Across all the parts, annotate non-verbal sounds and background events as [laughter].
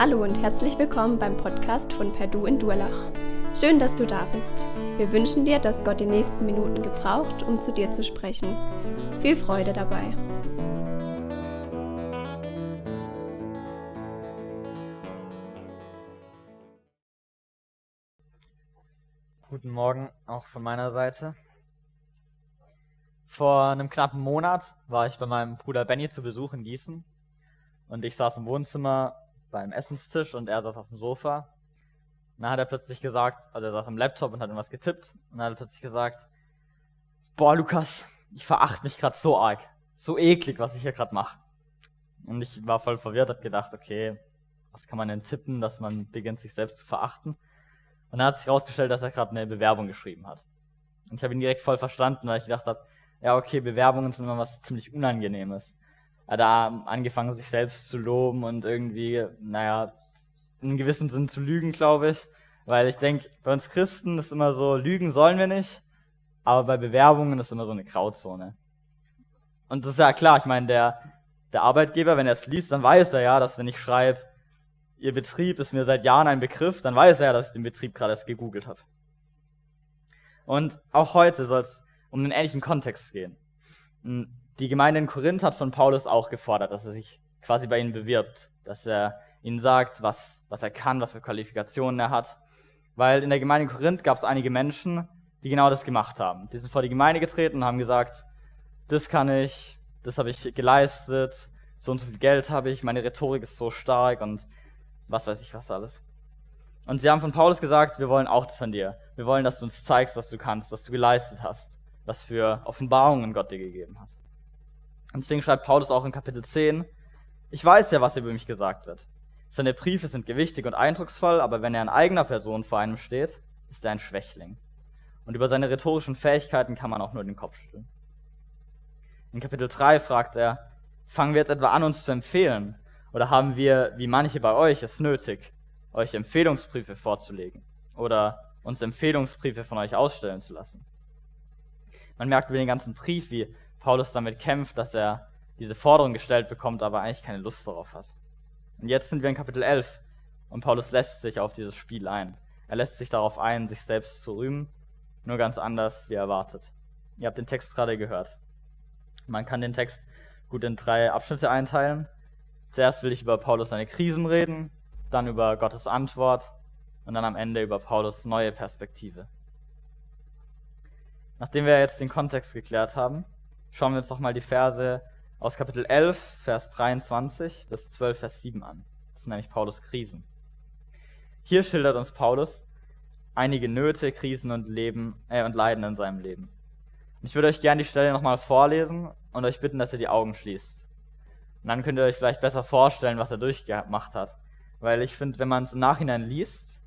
Hallo und herzlich willkommen beim Podcast von Perdu in Durlach. Schön, dass du da bist. Wir wünschen dir, dass Gott die nächsten Minuten gebraucht, um zu dir zu sprechen. Viel Freude dabei. Guten Morgen auch von meiner Seite. Vor einem knappen Monat war ich bei meinem Bruder Benny zu Besuch in Gießen und ich saß im Wohnzimmer beim Essenstisch und er saß auf dem Sofa. Und dann hat er plötzlich gesagt, also er saß am Laptop und hat irgendwas getippt und dann hat er plötzlich gesagt, boah Lukas, ich verachte mich gerade so arg, so eklig, was ich hier gerade mache. Und ich war voll verwirrt, hab gedacht, okay, was kann man denn tippen, dass man beginnt sich selbst zu verachten? Und dann hat sich herausgestellt, dass er gerade eine Bewerbung geschrieben hat. Und ich habe ihn direkt voll verstanden, weil ich gedacht habe, ja okay, Bewerbungen sind immer was ziemlich Unangenehmes. Hat da angefangen, sich selbst zu loben und irgendwie, naja, in einem gewissen Sinn zu lügen, glaube ich. Weil ich denke, bei uns Christen ist immer so, lügen sollen wir nicht, aber bei Bewerbungen ist immer so eine Grauzone. Und das ist ja klar, ich meine, der, der Arbeitgeber, wenn er es liest, dann weiß er ja, dass wenn ich schreibe, Ihr Betrieb ist mir seit Jahren ein Begriff, dann weiß er ja, dass ich den Betrieb gerade erst gegoogelt habe. Und auch heute soll es um einen ähnlichen Kontext gehen. Die Gemeinde in Korinth hat von Paulus auch gefordert, dass er sich quasi bei ihnen bewirbt, dass er ihnen sagt, was, was er kann, was für Qualifikationen er hat. Weil in der Gemeinde in Korinth gab es einige Menschen, die genau das gemacht haben. Die sind vor die Gemeinde getreten und haben gesagt, das kann ich, das habe ich geleistet, so und so viel Geld habe ich, meine Rhetorik ist so stark und was weiß ich was alles. Und sie haben von Paulus gesagt, wir wollen auch das von dir. Wir wollen, dass du uns zeigst, was du kannst, was du geleistet hast, was für Offenbarungen Gott dir gegeben hat. Und deswegen schreibt Paulus auch in Kapitel 10, ich weiß ja, was über mich gesagt wird. Seine Briefe sind gewichtig und eindrucksvoll, aber wenn er in eigener Person vor einem steht, ist er ein Schwächling. Und über seine rhetorischen Fähigkeiten kann man auch nur den Kopf schütteln. In Kapitel 3 fragt er, fangen wir jetzt etwa an, uns zu empfehlen? Oder haben wir, wie manche bei euch, es nötig, euch Empfehlungsbriefe vorzulegen? Oder uns Empfehlungsbriefe von euch ausstellen zu lassen? Man merkt über den ganzen Brief, wie Paulus damit kämpft, dass er diese Forderung gestellt bekommt, aber eigentlich keine Lust darauf hat. Und jetzt sind wir in Kapitel 11 und Paulus lässt sich auf dieses Spiel ein. Er lässt sich darauf ein, sich selbst zu rühmen, nur ganz anders, wie erwartet. Ihr habt den Text gerade gehört. Man kann den Text gut in drei Abschnitte einteilen. Zuerst will ich über Paulus seine Krisen reden, dann über Gottes Antwort und dann am Ende über Paulus neue Perspektive. Nachdem wir jetzt den Kontext geklärt haben, schauen wir uns doch mal die Verse aus Kapitel 11, Vers 23 bis 12, Vers 7 an. Das sind nämlich Paulus Krisen. Hier schildert uns Paulus einige Nöte, Krisen und, Leben, äh, und Leiden in seinem Leben. Ich würde euch gerne die Stelle nochmal vorlesen und euch bitten, dass ihr die Augen schließt. Und dann könnt ihr euch vielleicht besser vorstellen, was er durchgemacht hat. Weil ich finde, wenn man es im Nachhinein liest,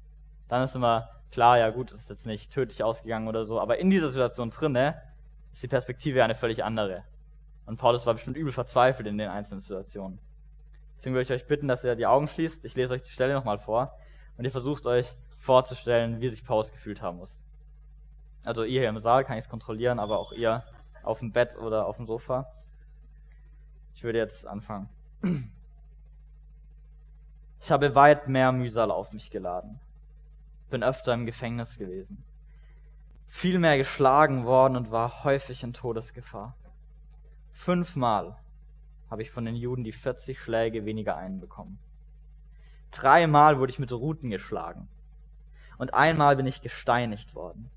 dann ist immer klar, ja gut, es ist jetzt nicht tödlich ausgegangen oder so, aber in dieser Situation drinne ist die Perspektive eine völlig andere. Und Paulus war bestimmt übel verzweifelt in den einzelnen Situationen. Deswegen würde ich euch bitten, dass ihr die Augen schließt. Ich lese euch die Stelle nochmal vor und ihr versucht euch vorzustellen, wie sich Paulus gefühlt haben muss. Also ihr hier im Saal kann ich es kontrollieren, aber auch ihr auf dem Bett oder auf dem Sofa. Ich würde jetzt anfangen. Ich habe weit mehr Mühsal auf mich geladen. Bin öfter im Gefängnis gewesen. Viel mehr geschlagen worden und war häufig in Todesgefahr. Fünfmal habe ich von den Juden die 40 Schläge weniger einbekommen. Dreimal wurde ich mit Ruten geschlagen. Und einmal bin ich gesteinigt worden.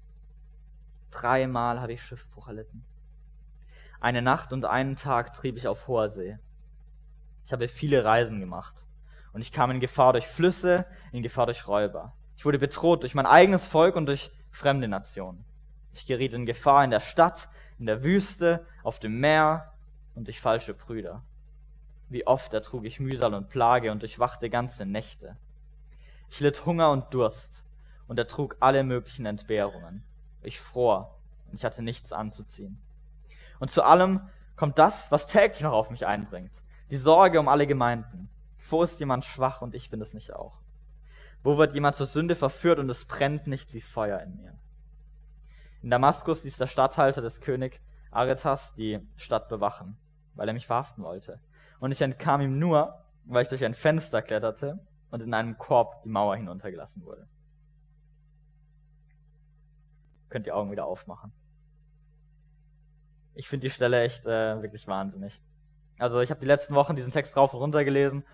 Dreimal habe ich Schiffbruch erlitten. Eine Nacht und einen Tag trieb ich auf hoher See. Ich habe viele Reisen gemacht. Und ich kam in Gefahr durch Flüsse, in Gefahr durch Räuber. Ich wurde bedroht durch mein eigenes Volk und durch fremde Nationen. Ich geriet in Gefahr in der Stadt, in der Wüste, auf dem Meer und durch falsche Brüder. Wie oft ertrug ich Mühsal und Plage und durchwachte ganze Nächte. Ich litt Hunger und Durst und ertrug alle möglichen Entbehrungen. Ich fror und ich hatte nichts anzuziehen. Und zu allem kommt das, was täglich noch auf mich eindringt. Die Sorge um alle Gemeinden. Wo ist jemand schwach und ich bin es nicht auch? Wo wird jemand zur Sünde verführt und es brennt nicht wie Feuer in mir? In Damaskus ließ der Statthalter des König Aretas die Stadt bewachen, weil er mich verhaften wollte. Und ich entkam ihm nur, weil ich durch ein Fenster kletterte und in einem Korb die Mauer hinuntergelassen wurde. Könnt die Augen wieder aufmachen. Ich finde die Stelle echt äh, wirklich wahnsinnig. Also ich habe die letzten Wochen diesen Text rauf und runter gelesen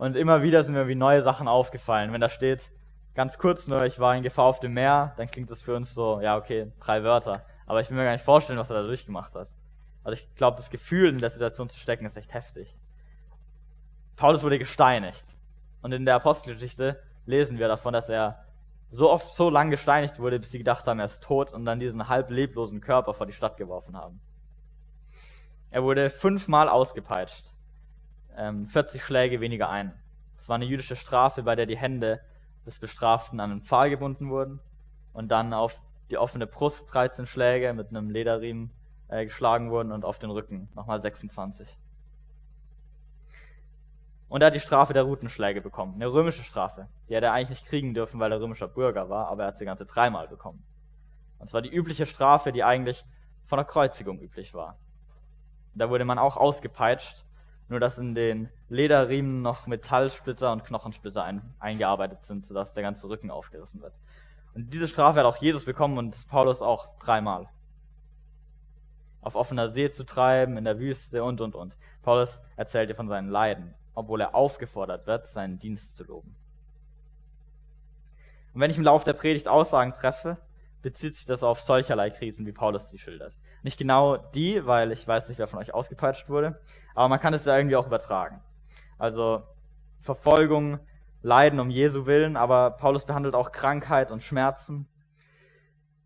und immer wieder sind mir wie neue Sachen aufgefallen. Wenn da steht, ganz kurz nur, ich war in Gefahr auf dem Meer, dann klingt das für uns so, ja okay, drei Wörter. Aber ich will mir gar nicht vorstellen, was er da durchgemacht hat. Also ich glaube, das Gefühl in der Situation zu stecken ist echt heftig. Paulus wurde gesteinigt. Und in der Apostelgeschichte lesen wir davon, dass er so oft so lang gesteinigt wurde, bis sie gedacht haben, er ist tot und dann diesen halb leblosen Körper vor die Stadt geworfen haben. Er wurde fünfmal ausgepeitscht. 40 ähm, Schläge weniger ein. Das war eine jüdische Strafe, bei der die Hände des Bestraften an einen Pfahl gebunden wurden und dann auf die offene Brust 13 Schläge mit einem Lederriemen äh, geschlagen wurden und auf den Rücken nochmal 26. Und er hat die Strafe der Rutenschläge bekommen, eine römische Strafe. Die hätte er eigentlich nicht kriegen dürfen, weil er römischer Bürger war, aber er hat sie ganze dreimal bekommen. Und zwar die übliche Strafe, die eigentlich von der Kreuzigung üblich war. Da wurde man auch ausgepeitscht, nur dass in den Lederriemen noch Metallsplitter und Knochensplitter ein, eingearbeitet sind, sodass der ganze Rücken aufgerissen wird. Und diese Strafe hat auch Jesus bekommen und Paulus auch dreimal. Auf offener See zu treiben, in der Wüste und, und, und. Paulus erzählt dir von seinen Leiden, obwohl er aufgefordert wird, seinen Dienst zu loben. Und wenn ich im Laufe der Predigt Aussagen treffe, bezieht sich das auf solcherlei Krisen, wie Paulus sie schildert. Nicht genau die, weil ich weiß nicht, wer von euch ausgepeitscht wurde, aber man kann es ja irgendwie auch übertragen. Also Verfolgung, Leiden um Jesu willen, aber Paulus behandelt auch Krankheit und Schmerzen,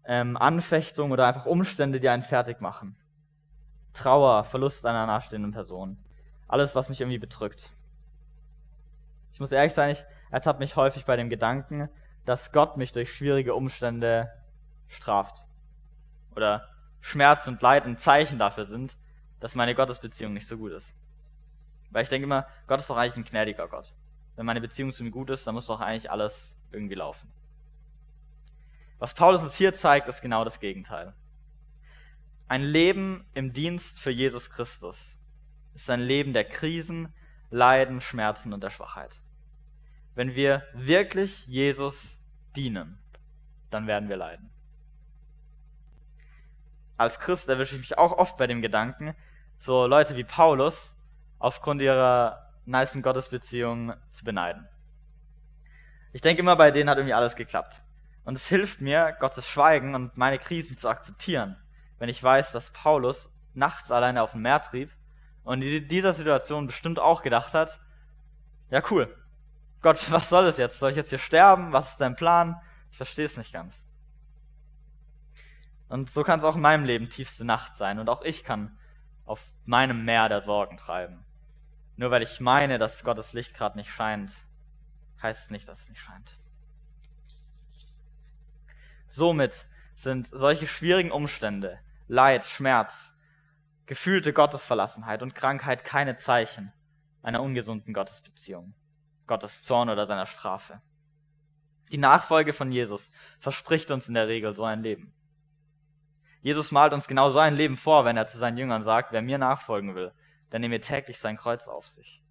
ähm, Anfechtung oder einfach Umstände, die einen fertig machen. Trauer, Verlust einer nahestehenden Person. Alles, was mich irgendwie bedrückt. Ich muss ehrlich sein, ich ertappe mich häufig bei dem Gedanken, dass Gott mich durch schwierige Umstände straft. Oder Schmerz und Leid ein Zeichen dafür sind, dass meine Gottesbeziehung nicht so gut ist. Weil ich denke immer, Gott ist doch eigentlich ein gnädiger Gott. Wenn meine Beziehung zu ihm gut ist, dann muss doch eigentlich alles irgendwie laufen. Was Paulus uns hier zeigt, ist genau das Gegenteil. Ein Leben im Dienst für Jesus Christus ist ein Leben der Krisen, Leiden, Schmerzen und der Schwachheit. Wenn wir wirklich Jesus dienen, dann werden wir leiden. Als Christ erwische ich mich auch oft bei dem Gedanken, so Leute wie Paulus aufgrund ihrer niceen Gottesbeziehung zu beneiden. Ich denke immer, bei denen hat irgendwie alles geklappt. Und es hilft mir, Gottes Schweigen und meine Krisen zu akzeptieren, wenn ich weiß, dass Paulus nachts alleine auf dem Meer trieb und in dieser Situation bestimmt auch gedacht hat, ja cool, Gott, [laughs] was soll es jetzt? Soll ich jetzt hier sterben? Was ist dein Plan? Ich verstehe es nicht ganz. Und so kann es auch in meinem Leben tiefste Nacht sein. Und auch ich kann auf meinem Meer der Sorgen treiben. Nur weil ich meine, dass Gottes Licht gerade nicht scheint, heißt es nicht, dass es nicht scheint. Somit sind solche schwierigen Umstände, Leid, Schmerz, gefühlte Gottesverlassenheit und Krankheit keine Zeichen einer ungesunden Gottesbeziehung, Gottes Zorn oder seiner Strafe. Die Nachfolge von Jesus verspricht uns in der Regel so ein Leben. Jesus malt uns genau so ein Leben vor, wenn er zu seinen Jüngern sagt, wer mir nachfolgen will, der nehme täglich sein Kreuz auf sich.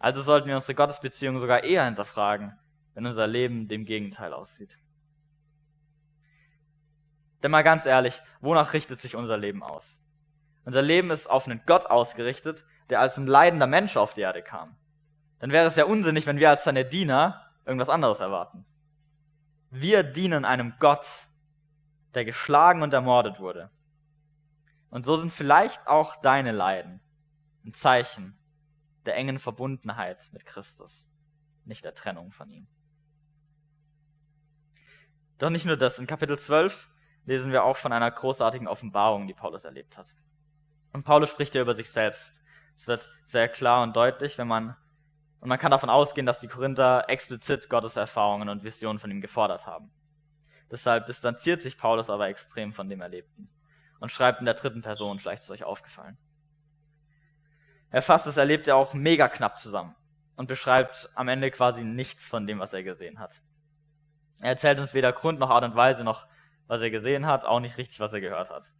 Also sollten wir unsere Gottesbeziehung sogar eher hinterfragen, wenn unser Leben dem Gegenteil aussieht. Denn mal ganz ehrlich, wonach richtet sich unser Leben aus? Unser Leben ist auf einen Gott ausgerichtet, der als ein leidender Mensch auf die Erde kam. Dann wäre es ja unsinnig, wenn wir als seine Diener irgendwas anderes erwarten. Wir dienen einem Gott, der geschlagen und ermordet wurde. Und so sind vielleicht auch deine Leiden ein Zeichen der engen Verbundenheit mit Christus, nicht der Trennung von ihm. Doch nicht nur das, in Kapitel 12 lesen wir auch von einer großartigen Offenbarung, die Paulus erlebt hat. Und Paulus spricht ja über sich selbst. Es wird sehr klar und deutlich, wenn man, und man kann davon ausgehen, dass die Korinther explizit Gottes Erfahrungen und Visionen von ihm gefordert haben. Deshalb distanziert sich Paulus aber extrem von dem Erlebten und schreibt in der dritten Person, vielleicht ist euch aufgefallen. Er fasst das Erlebte auch mega knapp zusammen und beschreibt am Ende quasi nichts von dem, was er gesehen hat. Er erzählt uns weder Grund noch Art und Weise noch, was er gesehen hat, auch nicht richtig, was er gehört hat.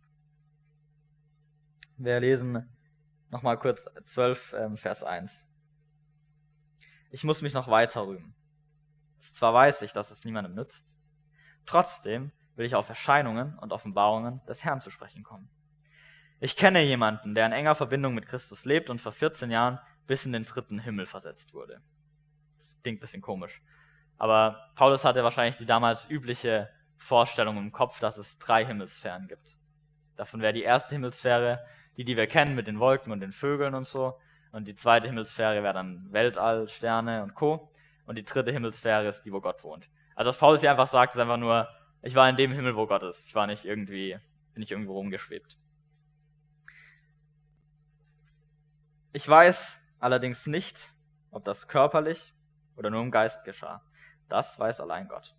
Wir lesen nochmal kurz 12, ähm, Vers 1. ich muss mich noch weiter rühmen. Zwar weiß ich, dass es niemandem nützt, trotzdem will ich auf Erscheinungen und Offenbarungen des Herrn zu sprechen kommen. Ich kenne jemanden, der in enger Verbindung mit Christus lebt und vor 14 Jahren bis in den dritten Himmel versetzt wurde. Das klingt ein bisschen komisch. Aber Paulus hatte wahrscheinlich die damals übliche Vorstellung im Kopf, dass es drei Himmelssphären gibt. Davon wäre die erste Himmelssphäre die, die wir kennen mit den Wolken und den Vögeln und so. Und die zweite Himmelssphäre wäre dann Weltall, Sterne und Co. Und die dritte Himmelssphäre ist die, wo Gott wohnt. Also was Paulus hier einfach sagt, ist einfach nur, ich war in dem Himmel, wo Gott ist. Ich war nicht irgendwie, bin nicht irgendwo rumgeschwebt. Ich weiß allerdings nicht, ob das körperlich oder nur im Geist geschah. Das weiß allein Gott.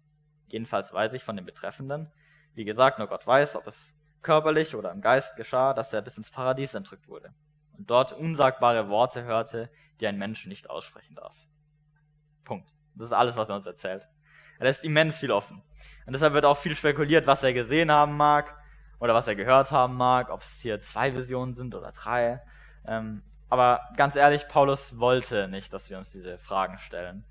Jedenfalls weiß ich von dem Betreffenden. Wie gesagt, nur Gott weiß, ob es körperlich oder im Geist geschah, dass er bis ins Paradies entrückt wurde und dort unsagbare Worte hörte, die ein Mensch nicht aussprechen darf. Punkt. Das ist alles, was er uns erzählt. Er lässt immens viel offen. Und deshalb wird auch viel spekuliert, was er gesehen haben mag oder was er gehört haben mag, ob es hier zwei Visionen sind oder drei. Ähm, aber ganz ehrlich, Paulus wollte nicht, dass wir uns diese Fragen stellen.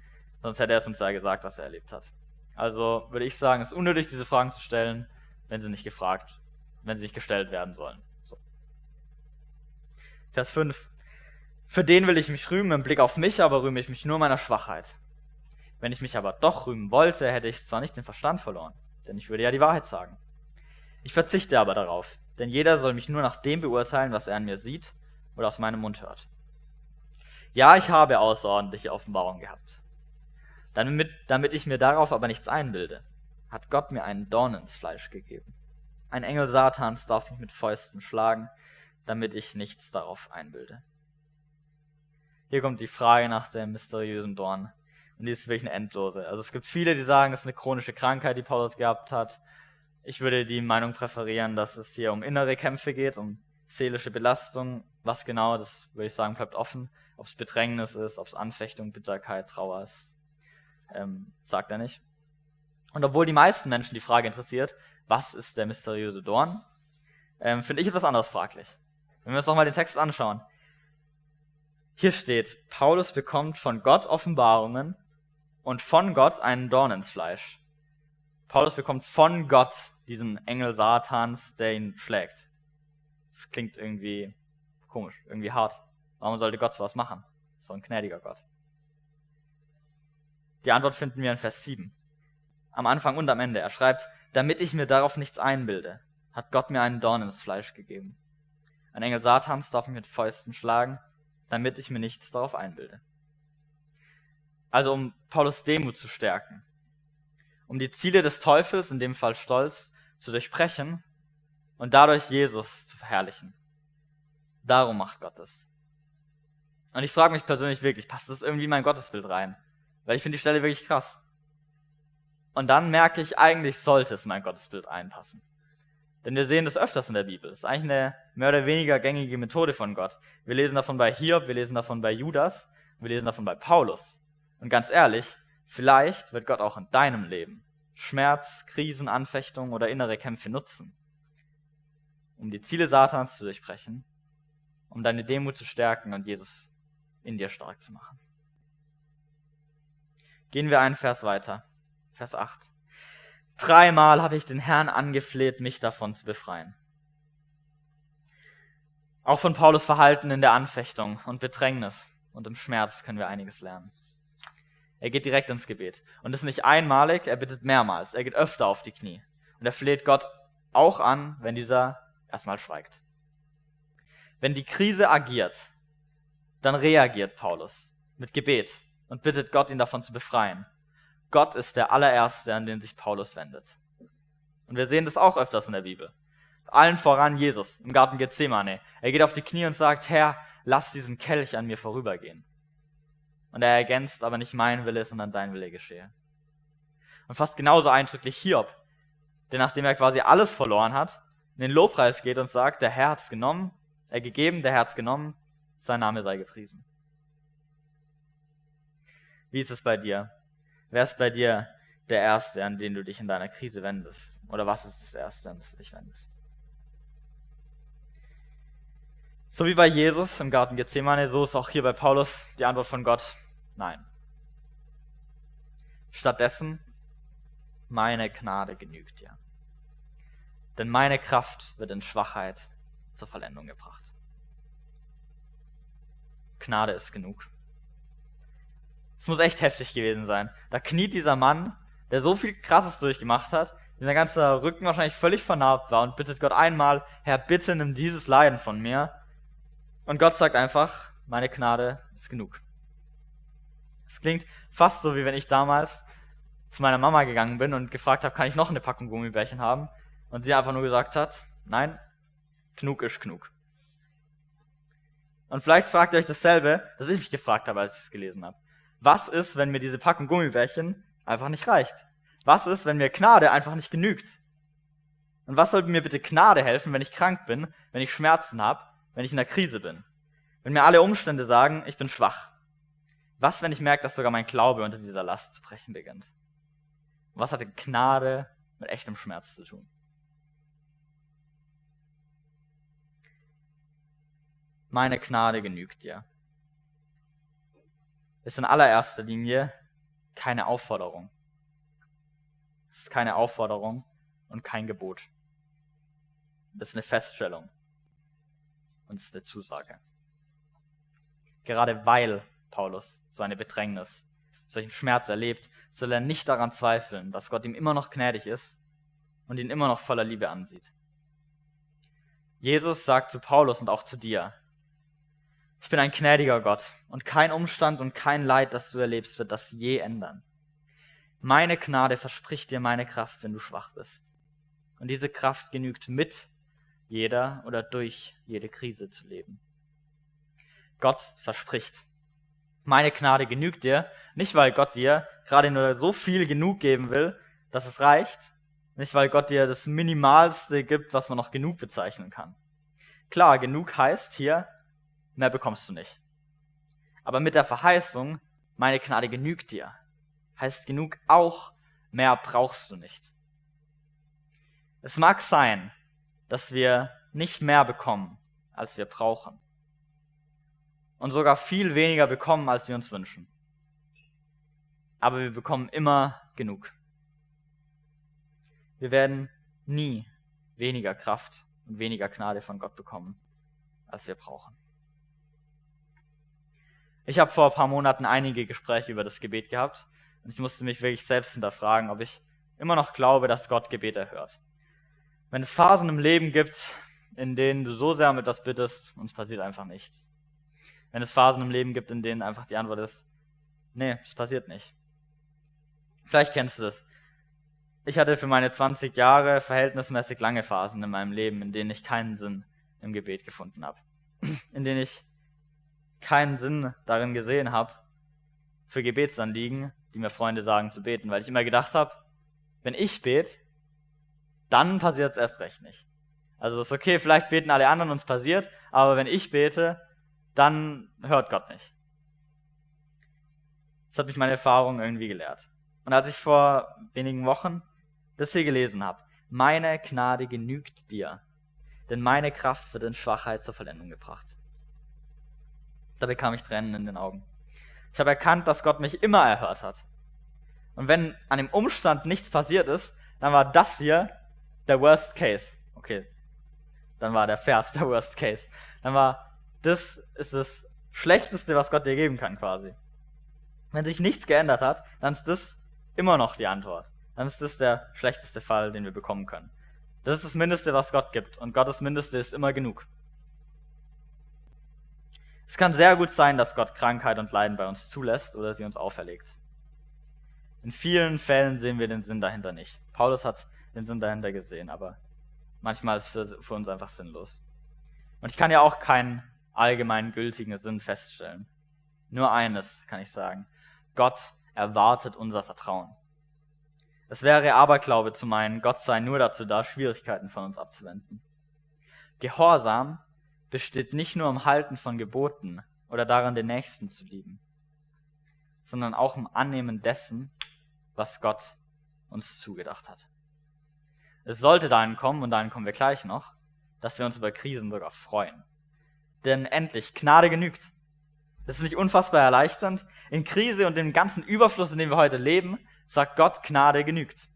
Sonst hätte er es uns ja gesagt, was er erlebt hat. Also würde ich sagen, es ist unnötig, diese Fragen zu stellen, wenn sie nicht gefragt wenn sie nicht gestellt werden sollen. So. Vers 5. Für den will ich mich rühmen im Blick auf mich, aber rühme ich mich nur meiner Schwachheit. Wenn ich mich aber doch rühmen wollte, hätte ich zwar nicht den Verstand verloren, denn ich würde ja die Wahrheit sagen. Ich verzichte aber darauf, denn jeder soll mich nur nach dem beurteilen, was er an mir sieht oder aus meinem Mund hört. Ja, ich habe außerordentliche Offenbarungen gehabt. Damit, damit ich mir darauf aber nichts einbilde, hat Gott mir einen Dorn ins Fleisch gegeben ein Engel Satans darf mich mit Fäusten schlagen, damit ich nichts darauf einbilde. Hier kommt die Frage nach dem mysteriösen Dorn. Und die ist wirklich eine endlose. Also es gibt viele, die sagen, es ist eine chronische Krankheit, die Paulus gehabt hat. Ich würde die Meinung präferieren, dass es hier um innere Kämpfe geht, um seelische Belastung. Was genau, das würde ich sagen, bleibt offen. Ob es Bedrängnis ist, ob es Anfechtung, Bitterkeit, Trauer ist, ähm, sagt er nicht. Und obwohl die meisten Menschen die Frage interessiert, was ist der mysteriöse Dorn, ähm, finde ich etwas anderes fraglich. Wenn wir uns nochmal den Text anschauen. Hier steht, Paulus bekommt von Gott Offenbarungen und von Gott einen Dorn ins Fleisch. Paulus bekommt von Gott diesen Engel Satans, der ihn schlägt. Das klingt irgendwie komisch, irgendwie hart. Warum sollte Gott sowas machen? So ein gnädiger Gott. Die Antwort finden wir in Vers 7. Am Anfang und am Ende. Er schreibt, damit ich mir darauf nichts einbilde, hat Gott mir einen Dorn ins Fleisch gegeben. Ein Engel Satans darf mich mit Fäusten schlagen, damit ich mir nichts darauf einbilde. Also um Paulus Demut zu stärken, um die Ziele des Teufels, in dem Fall Stolz, zu durchbrechen und dadurch Jesus zu verherrlichen. Darum macht Gott es. Und ich frage mich persönlich wirklich, passt das irgendwie in mein Gottesbild rein? Weil ich finde die Stelle wirklich krass. Und dann merke ich, eigentlich sollte es in mein Gottesbild einpassen. Denn wir sehen das öfters in der Bibel. Das ist eigentlich eine mehr oder weniger gängige Methode von Gott. Wir lesen davon bei Hiob, wir lesen davon bei Judas, wir lesen davon bei Paulus. Und ganz ehrlich, vielleicht wird Gott auch in deinem Leben Schmerz, Krisen, Anfechtungen oder innere Kämpfe nutzen, um die Ziele Satans zu durchbrechen, um deine Demut zu stärken und Jesus in dir stark zu machen. Gehen wir einen Vers weiter. Vers 8. Dreimal habe ich den Herrn angefleht, mich davon zu befreien. Auch von Paulus Verhalten in der Anfechtung und Bedrängnis und im Schmerz können wir einiges lernen. Er geht direkt ins Gebet. Und das ist nicht einmalig, er bittet mehrmals. Er geht öfter auf die Knie. Und er fleht Gott auch an, wenn dieser erstmal schweigt. Wenn die Krise agiert, dann reagiert Paulus mit Gebet und bittet Gott, ihn davon zu befreien. Gott ist der allererste, an den sich Paulus wendet. Und wir sehen das auch öfters in der Bibel. Allen voran Jesus im Garten Gethsemane. Er geht auf die Knie und sagt, Herr, lass diesen Kelch an mir vorübergehen. Und er ergänzt, aber nicht mein Wille, sondern dein Wille geschehe. Und fast genauso eindrücklich Hiob, der nachdem er quasi alles verloren hat, in den Lobpreis geht und sagt, der Herr hat's genommen, er gegeben, der Herr hat's genommen, sein Name sei gepriesen. Wie ist es bei dir? Wer ist bei dir der Erste, an den du dich in deiner Krise wendest? Oder was ist das Erste, an das du dich wendest? So wie bei Jesus im Garten Gethsemane, so ist auch hier bei Paulus die Antwort von Gott, nein. Stattdessen, meine Gnade genügt dir. Denn meine Kraft wird in Schwachheit zur Vollendung gebracht. Gnade ist genug. Es muss echt heftig gewesen sein. Da kniet dieser Mann, der so viel Krasses durchgemacht hat, dieser ganze Rücken wahrscheinlich völlig vernarbt war und bittet Gott einmal, Herr, bitte nimm dieses Leiden von mir. Und Gott sagt einfach, meine Gnade ist genug. Es klingt fast so, wie wenn ich damals zu meiner Mama gegangen bin und gefragt habe, kann ich noch eine Packung Gummibärchen haben? Und sie einfach nur gesagt hat, nein, genug ist genug. Und vielleicht fragt ihr euch dasselbe, das ich mich gefragt habe, als ich es gelesen habe. Was ist, wenn mir diese Packung Gummibärchen einfach nicht reicht? Was ist, wenn mir Gnade einfach nicht genügt? Und was sollte mir bitte Gnade helfen, wenn ich krank bin, wenn ich Schmerzen habe, wenn ich in der Krise bin? Wenn mir alle Umstände sagen, ich bin schwach? Was, wenn ich merke, dass sogar mein Glaube unter dieser Last zu brechen beginnt? was hatte Gnade mit echtem Schmerz zu tun? meine Gnade genügt dir. Ist in allererster Linie keine Aufforderung. Es ist keine Aufforderung und kein Gebot. Es ist eine Feststellung und es ist eine Zusage. Gerade weil Paulus so eine Bedrängnis, solchen Schmerz erlebt, soll er nicht daran zweifeln, dass Gott ihm immer noch gnädig ist und ihn immer noch voller Liebe ansieht. Jesus sagt zu Paulus und auch zu dir, ich bin ein gnädiger Gott und kein Umstand und kein Leid, das du erlebst, wird das je ändern. Meine Gnade verspricht dir meine Kraft, wenn du schwach bist. Und diese Kraft genügt mit jeder oder durch jede Krise zu leben. Gott verspricht. Meine Gnade genügt dir, nicht weil Gott dir gerade nur so viel genug geben will, dass es reicht, nicht weil Gott dir das Minimalste gibt, was man noch genug bezeichnen kann. Klar, genug heißt hier, mehr bekommst du nicht. Aber mit der Verheißung, meine Gnade genügt dir, heißt genug auch, mehr brauchst du nicht. Es mag sein, dass wir nicht mehr bekommen, als wir brauchen. Und sogar viel weniger bekommen, als wir uns wünschen. Aber wir bekommen immer genug. Wir werden nie weniger Kraft und weniger Gnade von Gott bekommen, als wir brauchen. Ich habe vor ein paar Monaten einige Gespräche über das Gebet gehabt und ich musste mich wirklich selbst hinterfragen, ob ich immer noch glaube, dass Gott Gebet erhört. Wenn es Phasen im Leben gibt, in denen du so sehr um etwas bittest und es passiert einfach nichts. Wenn es Phasen im Leben gibt, in denen einfach die Antwort ist, nee, es passiert nicht. Vielleicht kennst du das. Ich hatte für meine 20 Jahre verhältnismäßig lange Phasen in meinem Leben, in denen ich keinen Sinn im Gebet gefunden habe. In denen ich keinen Sinn darin gesehen habe, für Gebetsanliegen, die mir Freunde sagen, zu beten, weil ich immer gedacht habe, wenn ich bete, dann passiert es erst recht nicht. Also ist okay, vielleicht beten alle anderen und es passiert, aber wenn ich bete, dann hört Gott nicht. Das hat mich meine Erfahrung irgendwie gelehrt. Und als ich vor wenigen Wochen das hier gelesen habe, meine Gnade genügt dir, denn meine Kraft wird in Schwachheit zur Vollendung gebracht. Da bekam ich Tränen in den Augen. Ich habe erkannt, dass Gott mich immer erhört hat. Und wenn an dem Umstand nichts passiert ist, dann war das hier der Worst Case. Okay, dann war der Vers der Worst Case. Dann war, das ist das Schlechteste, was Gott dir geben kann, quasi. Wenn sich nichts geändert hat, dann ist das immer noch die Antwort. Dann ist das der schlechteste Fall, den wir bekommen können. Das ist das Mindeste, was Gott gibt. Und Gottes Mindeste ist immer genug. Es kann sehr gut sein, dass Gott Krankheit und Leiden bei uns zulässt oder sie uns auferlegt. In vielen Fällen sehen wir den Sinn dahinter nicht. Paulus hat den Sinn dahinter gesehen, aber manchmal ist es für, für uns einfach sinnlos. Und ich kann ja auch keinen allgemein gültigen Sinn feststellen. Nur eines kann ich sagen. Gott erwartet unser Vertrauen. Es wäre Aberglaube zu meinen, Gott sei nur dazu da, Schwierigkeiten von uns abzuwenden. Gehorsam besteht nicht nur im Halten von Geboten oder daran, den Nächsten zu lieben, sondern auch im Annehmen dessen, was Gott uns zugedacht hat. Es sollte dahin kommen, und dahin kommen wir gleich noch, dass wir uns über Krisen sogar freuen. Denn endlich, Gnade genügt. Das ist nicht unfassbar erleichternd. In Krise und dem ganzen Überfluss, in dem wir heute leben, sagt Gott, Gnade genügt.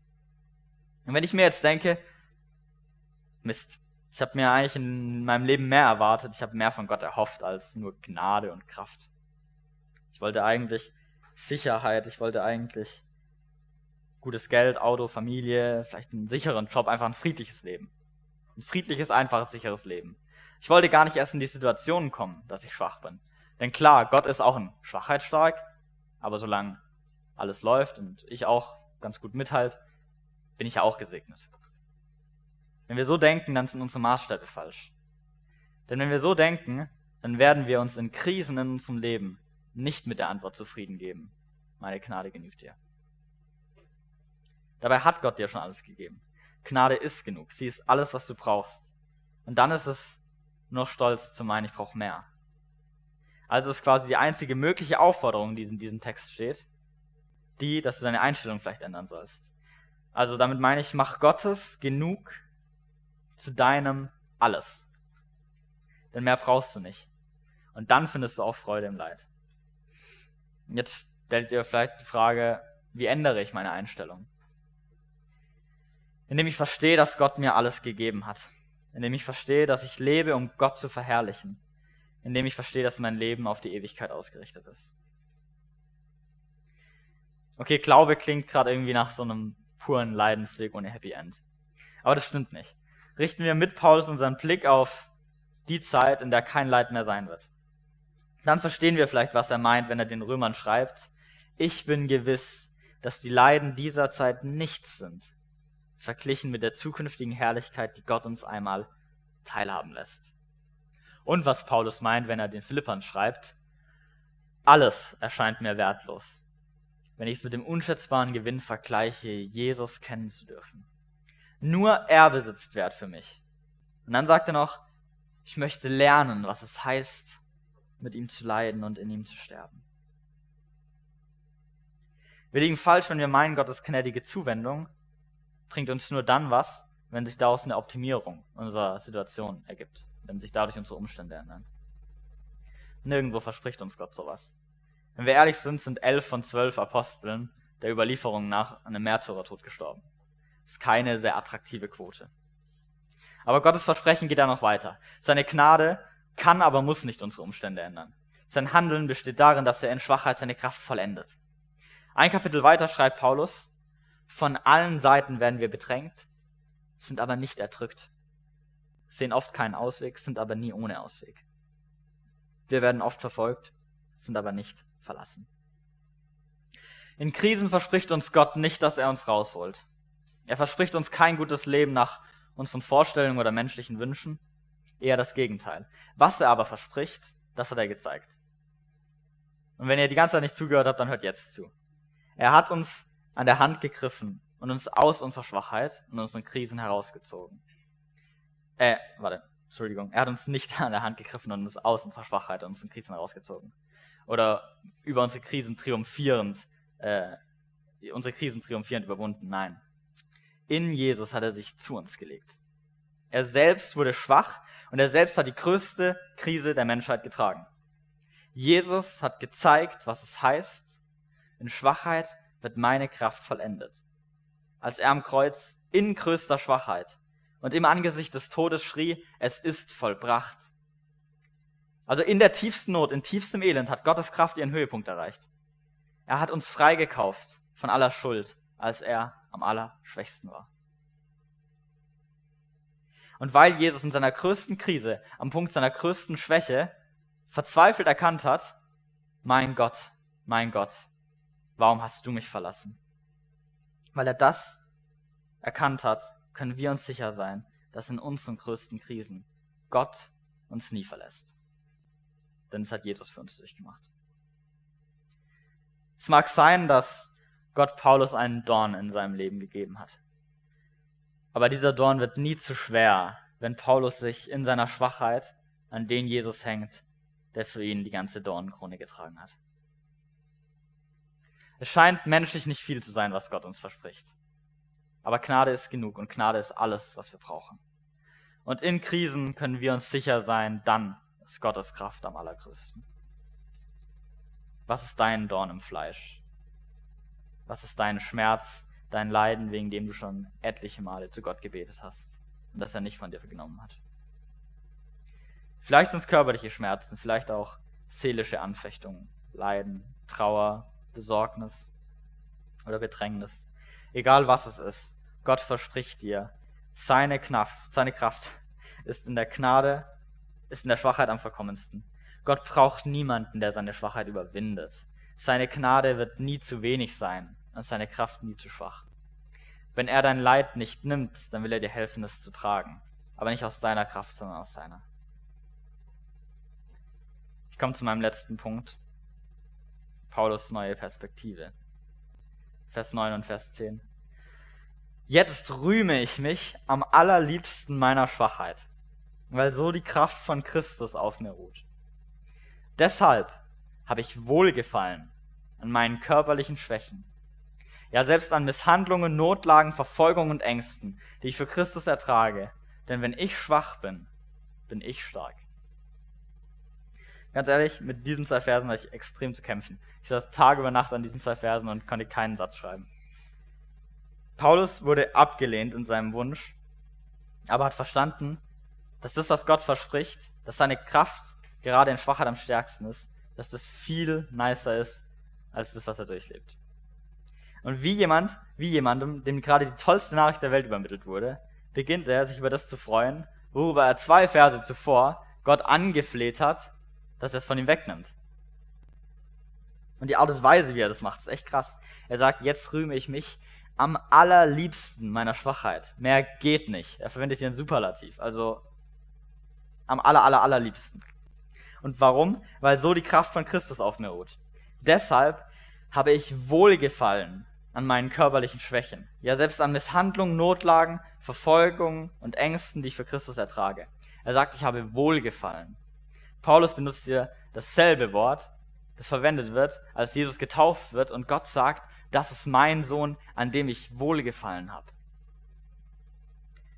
Und wenn ich mir jetzt denke, Mist, ich habe mir eigentlich in meinem Leben mehr erwartet, ich habe mehr von Gott erhofft als nur Gnade und Kraft. Ich wollte eigentlich Sicherheit, ich wollte eigentlich gutes Geld, Auto, Familie, vielleicht einen sicheren Job, einfach ein friedliches Leben. Ein friedliches, einfaches, sicheres Leben. Ich wollte gar nicht erst in die Situation kommen, dass ich schwach bin. Denn klar, Gott ist auch in Schwachheit stark, aber solange alles läuft und ich auch ganz gut mithalt, bin ich ja auch gesegnet. Wenn wir so denken, dann sind unsere Maßstäbe falsch. Denn wenn wir so denken, dann werden wir uns in Krisen in unserem Leben nicht mit der Antwort zufrieden geben. Meine Gnade genügt dir. Dabei hat Gott dir schon alles gegeben. Gnade ist genug. Sie ist alles, was du brauchst. Und dann ist es nur stolz zu meinen, ich brauche mehr. Also ist quasi die einzige mögliche Aufforderung, die in diesem Text steht, die, dass du deine Einstellung vielleicht ändern sollst. Also damit meine ich, mach Gottes genug zu deinem alles. Denn mehr brauchst du nicht. Und dann findest du auch Freude im Leid. Jetzt stellt ihr vielleicht die Frage, wie ändere ich meine Einstellung? Indem ich verstehe, dass Gott mir alles gegeben hat. Indem ich verstehe, dass ich lebe, um Gott zu verherrlichen. Indem ich verstehe, dass mein Leben auf die Ewigkeit ausgerichtet ist. Okay, Glaube klingt gerade irgendwie nach so einem puren Leidensweg ohne Happy End. Aber das stimmt nicht. Richten wir mit Paulus unseren Blick auf die Zeit, in der kein Leid mehr sein wird. Dann verstehen wir vielleicht, was er meint, wenn er den Römern schreibt. Ich bin gewiss, dass die Leiden dieser Zeit nichts sind, verglichen mit der zukünftigen Herrlichkeit, die Gott uns einmal teilhaben lässt. Und was Paulus meint, wenn er den Philippern schreibt, alles erscheint mir wertlos, wenn ich es mit dem unschätzbaren Gewinn vergleiche, Jesus kennen zu dürfen. Nur er besitzt Wert für mich. Und dann sagt er noch, ich möchte lernen, was es heißt, mit ihm zu leiden und in ihm zu sterben. Wir liegen falsch, wenn wir meinen, Gottes gnädige Zuwendung bringt uns nur dann was, wenn sich daraus eine Optimierung unserer Situation ergibt, wenn sich dadurch unsere Umstände ändern. Nirgendwo verspricht uns Gott sowas. Wenn wir ehrlich sind, sind elf von zwölf Aposteln der Überlieferung nach an einem Märtyrertod gestorben. Das ist keine sehr attraktive Quote. Aber Gottes Versprechen geht da noch weiter. Seine Gnade kann aber muss nicht unsere Umstände ändern. Sein Handeln besteht darin, dass er in Schwachheit seine Kraft vollendet. Ein Kapitel weiter schreibt Paulus, von allen Seiten werden wir bedrängt, sind aber nicht erdrückt, sehen oft keinen Ausweg, sind aber nie ohne Ausweg. Wir werden oft verfolgt, sind aber nicht verlassen. In Krisen verspricht uns Gott nicht, dass er uns rausholt. Er verspricht uns kein gutes Leben nach unseren Vorstellungen oder menschlichen Wünschen. Eher das Gegenteil. Was er aber verspricht, das hat er gezeigt. Und wenn ihr die ganze Zeit nicht zugehört habt, dann hört jetzt zu. Er hat uns an der Hand gegriffen und uns aus unserer Schwachheit und unseren Krisen herausgezogen. Äh, warte, Entschuldigung. Er hat uns nicht [laughs] an der Hand gegriffen und uns aus unserer Schwachheit und unseren Krisen herausgezogen. Oder über unsere Krisen triumphierend, äh, unsere Krisen triumphierend überwunden. Nein. In Jesus hat er sich zu uns gelegt. Er selbst wurde schwach und er selbst hat die größte Krise der Menschheit getragen. Jesus hat gezeigt, was es heißt, in Schwachheit wird meine Kraft vollendet. Als er am Kreuz in größter Schwachheit und im Angesicht des Todes schrie, es ist vollbracht. Also in der tiefsten Not, in tiefstem Elend hat Gottes Kraft ihren Höhepunkt erreicht. Er hat uns freigekauft von aller Schuld, als er am allerschwächsten war. Und weil Jesus in seiner größten Krise, am Punkt seiner größten Schwäche, verzweifelt erkannt hat, mein Gott, mein Gott, warum hast du mich verlassen? Weil er das erkannt hat, können wir uns sicher sein, dass in unseren größten Krisen Gott uns nie verlässt. Denn es hat Jesus für uns durchgemacht. Es mag sein, dass Gott Paulus einen Dorn in seinem Leben gegeben hat. Aber dieser Dorn wird nie zu schwer, wenn Paulus sich in seiner Schwachheit an den Jesus hängt, der für ihn die ganze Dornenkrone getragen hat. Es scheint menschlich nicht viel zu sein, was Gott uns verspricht. Aber Gnade ist genug und Gnade ist alles, was wir brauchen. Und in Krisen können wir uns sicher sein, dann ist Gottes Kraft am allergrößten. Was ist dein Dorn im Fleisch? Was ist dein Schmerz, dein Leiden, wegen dem du schon etliche Male zu Gott gebetet hast und das er nicht von dir genommen hat? Vielleicht sind es körperliche Schmerzen, vielleicht auch seelische Anfechtungen, Leiden, Trauer, Besorgnis oder Bedrängnis. Egal was es ist, Gott verspricht dir, seine Kraft, seine Kraft ist in der Gnade, ist in der Schwachheit am vollkommensten. Gott braucht niemanden, der seine Schwachheit überwindet. Seine Gnade wird nie zu wenig sein und seine Kraft nie zu schwach. Wenn er dein Leid nicht nimmt, dann will er dir helfen, es zu tragen. Aber nicht aus deiner Kraft, sondern aus seiner. Ich komme zu meinem letzten Punkt. Paulus neue Perspektive. Vers 9 und Vers 10. Jetzt rühme ich mich am allerliebsten meiner Schwachheit, weil so die Kraft von Christus auf mir ruht. Deshalb habe ich Wohlgefallen an meinen körperlichen Schwächen. Ja, selbst an Misshandlungen, Notlagen, Verfolgung und Ängsten, die ich für Christus ertrage. Denn wenn ich schwach bin, bin ich stark. Ganz ehrlich, mit diesen zwei Versen hatte ich extrem zu kämpfen. Ich saß Tag über Nacht an diesen zwei Versen und konnte keinen Satz schreiben. Paulus wurde abgelehnt in seinem Wunsch, aber hat verstanden, dass das, was Gott verspricht, dass seine Kraft gerade in Schwachheit am stärksten ist, dass das viel nicer ist als das, was er durchlebt. Und wie jemand, wie jemandem, dem gerade die tollste Nachricht der Welt übermittelt wurde, beginnt er, sich über das zu freuen, worüber er zwei Verse zuvor Gott angefleht hat, dass er es von ihm wegnimmt. Und die Art und Weise, wie er das macht, ist echt krass. Er sagt, jetzt rühme ich mich am allerliebsten meiner Schwachheit. Mehr geht nicht. Er verwendet hier ein Superlativ. Also am aller, aller, allerliebsten. Und warum? Weil so die Kraft von Christus auf mir ruht. Deshalb habe ich Wohlgefallen an meinen körperlichen Schwächen. Ja, selbst an Misshandlungen, Notlagen, Verfolgungen und Ängsten, die ich für Christus ertrage. Er sagt, ich habe Wohlgefallen. Paulus benutzt hier dasselbe Wort, das verwendet wird, als Jesus getauft wird und Gott sagt, das ist mein Sohn, an dem ich wohlgefallen habe.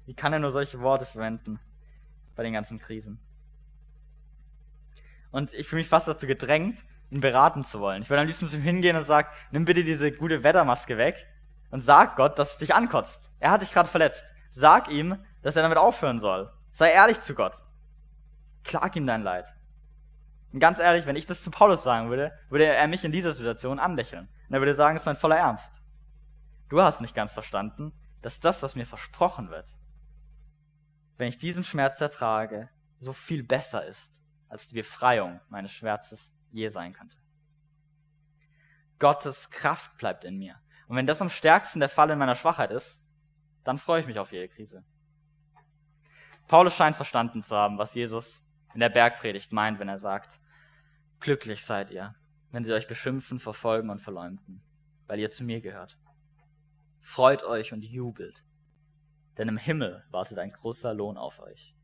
Wie kann er nur solche Worte verwenden bei den ganzen Krisen? Und ich fühle mich fast dazu gedrängt, ihn beraten zu wollen. Ich würde am liebsten zu ihm hingehen und sagen, nimm bitte diese gute Wettermaske weg und sag Gott, dass es dich ankotzt. Er hat dich gerade verletzt. Sag ihm, dass er damit aufhören soll. Sei ehrlich zu Gott. Klag ihm dein Leid. Und ganz ehrlich, wenn ich das zu Paulus sagen würde, würde er mich in dieser Situation anlächeln. Und er würde sagen, es ist mein voller Ernst. Du hast nicht ganz verstanden, dass das, was mir versprochen wird, wenn ich diesen Schmerz ertrage, so viel besser ist, als die Befreiung meines Schmerzes je sein könnte. Gottes Kraft bleibt in mir. Und wenn das am stärksten der Fall in meiner Schwachheit ist, dann freue ich mich auf jede Krise. Paulus scheint verstanden zu haben, was Jesus in der Bergpredigt meint, wenn er sagt, glücklich seid ihr, wenn sie euch beschimpfen, verfolgen und verleumden, weil ihr zu mir gehört. Freut euch und jubelt, denn im Himmel wartet ein großer Lohn auf euch.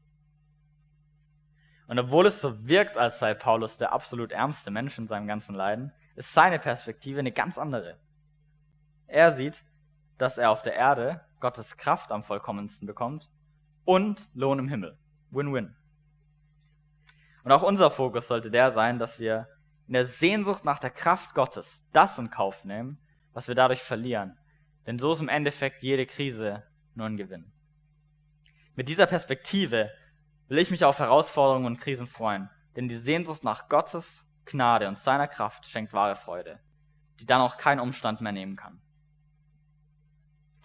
Und obwohl es so wirkt, als sei Paulus der absolut ärmste Mensch in seinem ganzen Leiden, ist seine Perspektive eine ganz andere. Er sieht, dass er auf der Erde Gottes Kraft am vollkommensten bekommt und Lohn im Himmel. Win-win. Und auch unser Fokus sollte der sein, dass wir in der Sehnsucht nach der Kraft Gottes das in Kauf nehmen, was wir dadurch verlieren. Denn so ist im Endeffekt jede Krise nur ein Gewinn. Mit dieser Perspektive will ich mich auf Herausforderungen und Krisen freuen, denn die Sehnsucht nach Gottes Gnade und seiner Kraft schenkt wahre Freude, die dann auch kein Umstand mehr nehmen kann.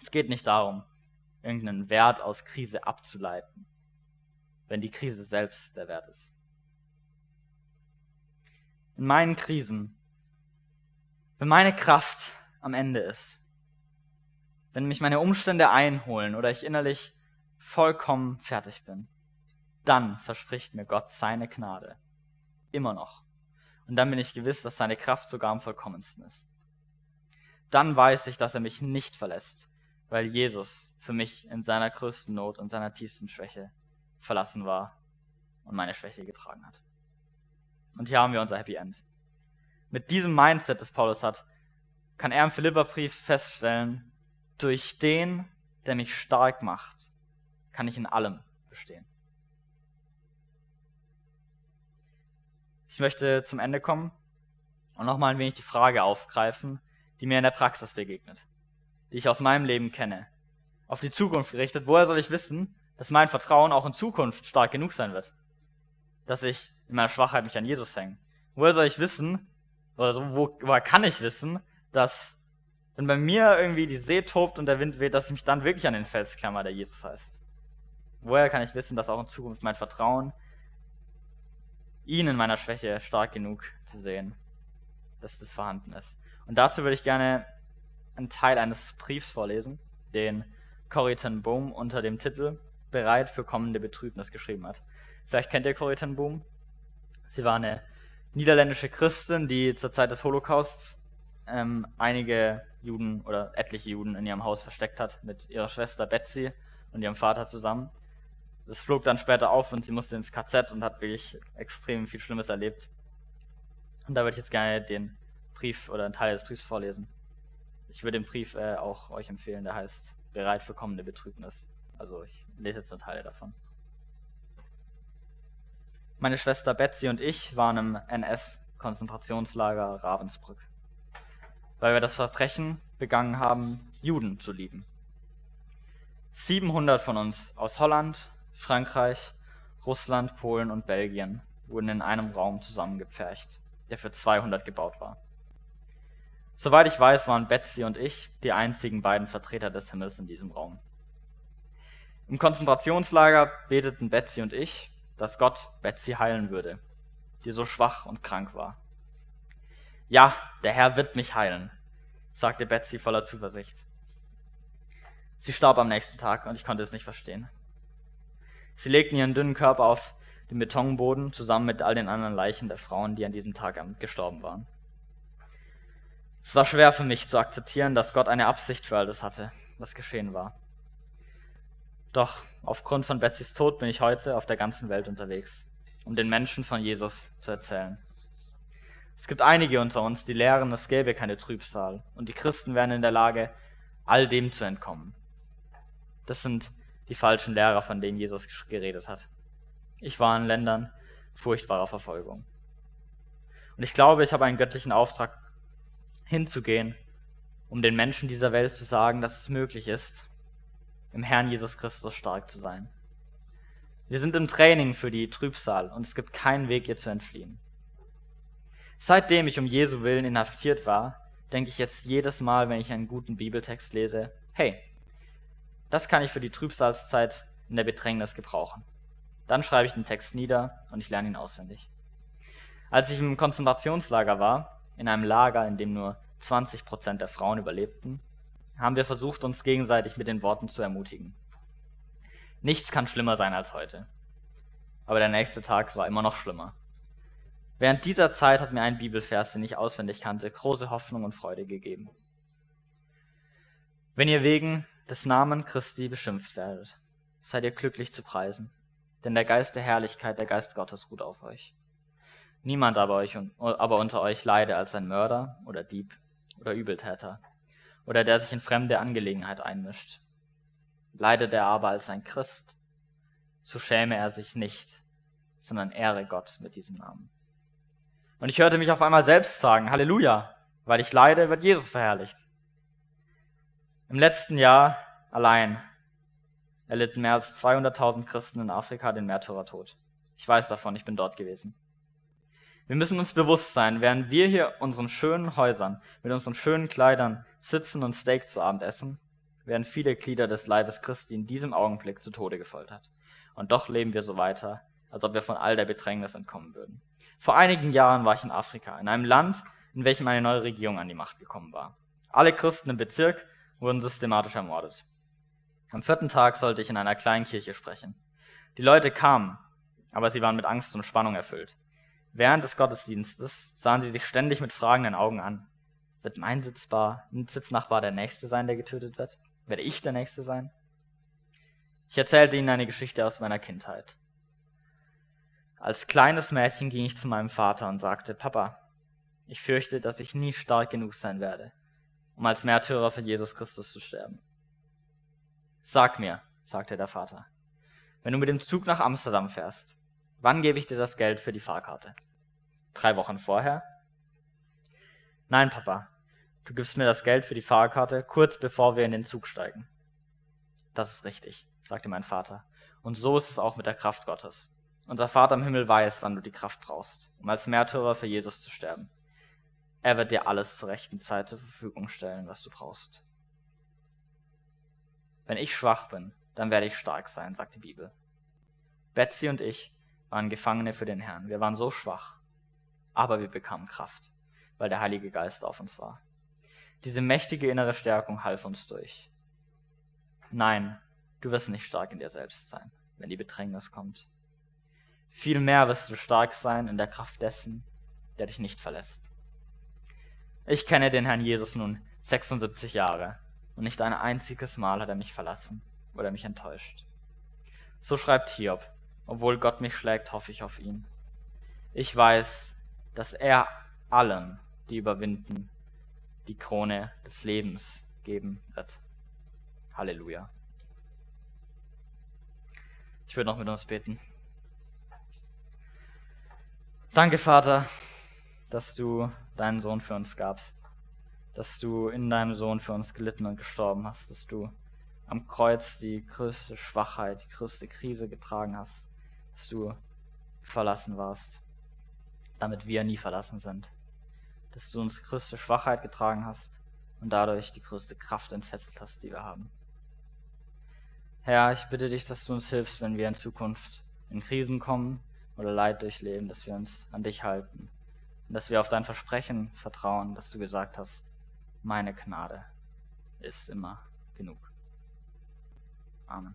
Es geht nicht darum, irgendeinen Wert aus Krise abzuleiten, wenn die Krise selbst der Wert ist in meinen Krisen, wenn meine Kraft am Ende ist, wenn mich meine Umstände einholen oder ich innerlich vollkommen fertig bin, dann verspricht mir Gott seine Gnade. Immer noch. Und dann bin ich gewiss, dass seine Kraft sogar am vollkommensten ist. Dann weiß ich, dass er mich nicht verlässt, weil Jesus für mich in seiner größten Not und seiner tiefsten Schwäche verlassen war und meine Schwäche getragen hat. Und hier haben wir unser Happy End. Mit diesem Mindset, das Paulus hat, kann er im Philipperbrief feststellen, durch den, der mich stark macht, kann ich in allem bestehen. Ich möchte zum Ende kommen und nochmal ein wenig die Frage aufgreifen, die mir in der Praxis begegnet, die ich aus meinem Leben kenne, auf die Zukunft gerichtet, woher soll ich wissen, dass mein Vertrauen auch in Zukunft stark genug sein wird? Dass ich in meiner Schwachheit mich an Jesus hänge? Woher soll ich wissen, oder so, wo, woher kann ich wissen, dass wenn bei mir irgendwie die See tobt und der Wind weht, dass ich mich dann wirklich an den Fels klammer, der Jesus heißt? Woher kann ich wissen, dass auch in Zukunft mein Vertrauen ihn in meiner Schwäche stark genug zu sehen, dass das vorhanden ist? Und dazu würde ich gerne einen Teil eines Briefs vorlesen, den Corrie ten Boom unter dem Titel Bereit für kommende Betrübnis geschrieben hat. Vielleicht kennt ihr Corrie ten Boom. Sie war eine niederländische Christin, die zur Zeit des Holocausts ähm, einige Juden oder etliche Juden in ihrem Haus versteckt hat, mit ihrer Schwester Betsy und ihrem Vater zusammen. Das flog dann später auf und sie musste ins KZ und hat wirklich extrem viel Schlimmes erlebt. Und da würde ich jetzt gerne den Brief oder einen Teil des Briefs vorlesen. Ich würde den Brief äh, auch euch empfehlen, der heißt Bereit für kommende Betrübnis. Also ich lese jetzt nur Teile davon. Meine Schwester Betsy und ich waren im NS-Konzentrationslager Ravensbrück, weil wir das Verbrechen begangen haben, Juden zu lieben. 700 von uns aus Holland, Frankreich, Russland, Polen und Belgien wurden in einem Raum zusammengepfercht, der für 200 gebaut war. Soweit ich weiß, waren Betsy und ich die einzigen beiden Vertreter des Himmels in diesem Raum. Im Konzentrationslager beteten Betsy und ich dass Gott Betsy heilen würde, die so schwach und krank war. Ja, der Herr wird mich heilen, sagte Betsy voller Zuversicht. Sie starb am nächsten Tag und ich konnte es nicht verstehen. Sie legten ihren dünnen Körper auf den Betonboden zusammen mit all den anderen Leichen der Frauen, die an diesem Tag gestorben waren. Es war schwer für mich zu akzeptieren, dass Gott eine Absicht für all das hatte, was geschehen war. Doch aufgrund von Betsys Tod bin ich heute auf der ganzen Welt unterwegs, um den Menschen von Jesus zu erzählen. Es gibt einige unter uns, die lehren, es gäbe keine Trübsal und die Christen wären in der Lage, all dem zu entkommen. Das sind die falschen Lehrer, von denen Jesus geredet hat. Ich war in Ländern furchtbarer Verfolgung. Und ich glaube, ich habe einen göttlichen Auftrag, hinzugehen, um den Menschen dieser Welt zu sagen, dass es möglich ist, im Herrn Jesus Christus stark zu sein. Wir sind im Training für die Trübsal und es gibt keinen Weg, ihr zu entfliehen. Seitdem ich um Jesu Willen inhaftiert war, denke ich jetzt jedes Mal, wenn ich einen guten Bibeltext lese, hey, das kann ich für die Trübsalzeit in der Bedrängnis gebrauchen. Dann schreibe ich den Text nieder und ich lerne ihn auswendig. Als ich im Konzentrationslager war, in einem Lager, in dem nur 20 Prozent der Frauen überlebten, haben wir versucht, uns gegenseitig mit den Worten zu ermutigen. Nichts kann schlimmer sein als heute. Aber der nächste Tag war immer noch schlimmer. Während dieser Zeit hat mir ein Bibelvers, den ich auswendig kannte, große Hoffnung und Freude gegeben. Wenn ihr wegen des Namen Christi beschimpft werdet, seid ihr glücklich zu preisen, denn der Geist der Herrlichkeit, der Geist Gottes ruht auf euch. Niemand aber, euch, aber unter euch leide als ein Mörder oder Dieb oder Übeltäter oder der sich in fremde Angelegenheit einmischt. Leidet er aber als ein Christ, so schäme er sich nicht, sondern ehre Gott mit diesem Namen. Und ich hörte mich auf einmal selbst sagen, Halleluja, weil ich leide, wird Jesus verherrlicht. Im letzten Jahr allein erlitten mehr als 200.000 Christen in Afrika den Märtyrertod. Ich weiß davon, ich bin dort gewesen. Wir müssen uns bewusst sein, während wir hier unseren schönen Häusern mit unseren schönen Kleidern sitzen und Steak zu Abend essen, werden viele Glieder des Leibes Christi in diesem Augenblick zu Tode gefoltert. Und doch leben wir so weiter, als ob wir von all der Bedrängnis entkommen würden. Vor einigen Jahren war ich in Afrika, in einem Land, in welchem eine neue Regierung an die Macht gekommen war. Alle Christen im Bezirk wurden systematisch ermordet. Am vierten Tag sollte ich in einer kleinen Kirche sprechen. Die Leute kamen, aber sie waren mit Angst und Spannung erfüllt. Während des Gottesdienstes sahen sie sich ständig mit fragenden Augen an. Wird mein Sitzbar, Sitznachbar der Nächste sein, der getötet wird? Werde ich der Nächste sein? Ich erzählte ihnen eine Geschichte aus meiner Kindheit. Als kleines Mädchen ging ich zu meinem Vater und sagte, Papa, ich fürchte, dass ich nie stark genug sein werde, um als Märtyrer für Jesus Christus zu sterben. Sag mir, sagte der Vater, wenn du mit dem Zug nach Amsterdam fährst, Wann gebe ich dir das Geld für die Fahrkarte? Drei Wochen vorher? Nein, Papa. du gibst mir das Geld für die Fahrkarte, kurz bevor wir in den Zug steigen. Das ist richtig, sagte mein Vater. Und so ist es auch mit der Kraft Gottes. Unser Vater im Himmel weiß, wann du die Kraft brauchst, um als Märtyrer für Jesus zu sterben. Er wird dir alles zur rechten Zeit zur Verfügung stellen, was du brauchst. Wenn ich schwach bin, dann werde ich stark sein, sagt die Bibel. Betsy und ich waren Gefangene für den Herrn. Wir waren so schwach, aber wir bekamen Kraft, weil der Heilige Geist auf uns war. Diese mächtige innere Stärkung half uns durch. Nein, du wirst nicht stark in dir selbst sein, wenn die Bedrängnis kommt. Vielmehr wirst du stark sein in der Kraft dessen, der dich nicht verlässt. Ich kenne den Herrn Jesus nun 76 Jahre und nicht ein einziges Mal hat er mich verlassen oder mich enttäuscht. So schreibt Hiob, obwohl Gott mich schlägt, hoffe ich auf ihn. Ich weiß, dass er allen, die überwinden, die Krone des Lebens geben wird. Halleluja. Ich würde noch mit uns beten. Danke, Vater, dass du deinen Sohn für uns gabst, dass du in deinem Sohn für uns gelitten und gestorben hast, dass du am Kreuz die größte Schwachheit, die größte Krise getragen hast, dass du verlassen warst, damit wir nie verlassen sind, dass du uns die größte Schwachheit getragen hast und dadurch die größte Kraft entfesselt hast, die wir haben. Herr, ich bitte dich, dass du uns hilfst, wenn wir in Zukunft in Krisen kommen oder Leid durchleben, dass wir uns an dich halten und dass wir auf dein Versprechen vertrauen, dass du gesagt hast, meine Gnade ist immer genug. Amen.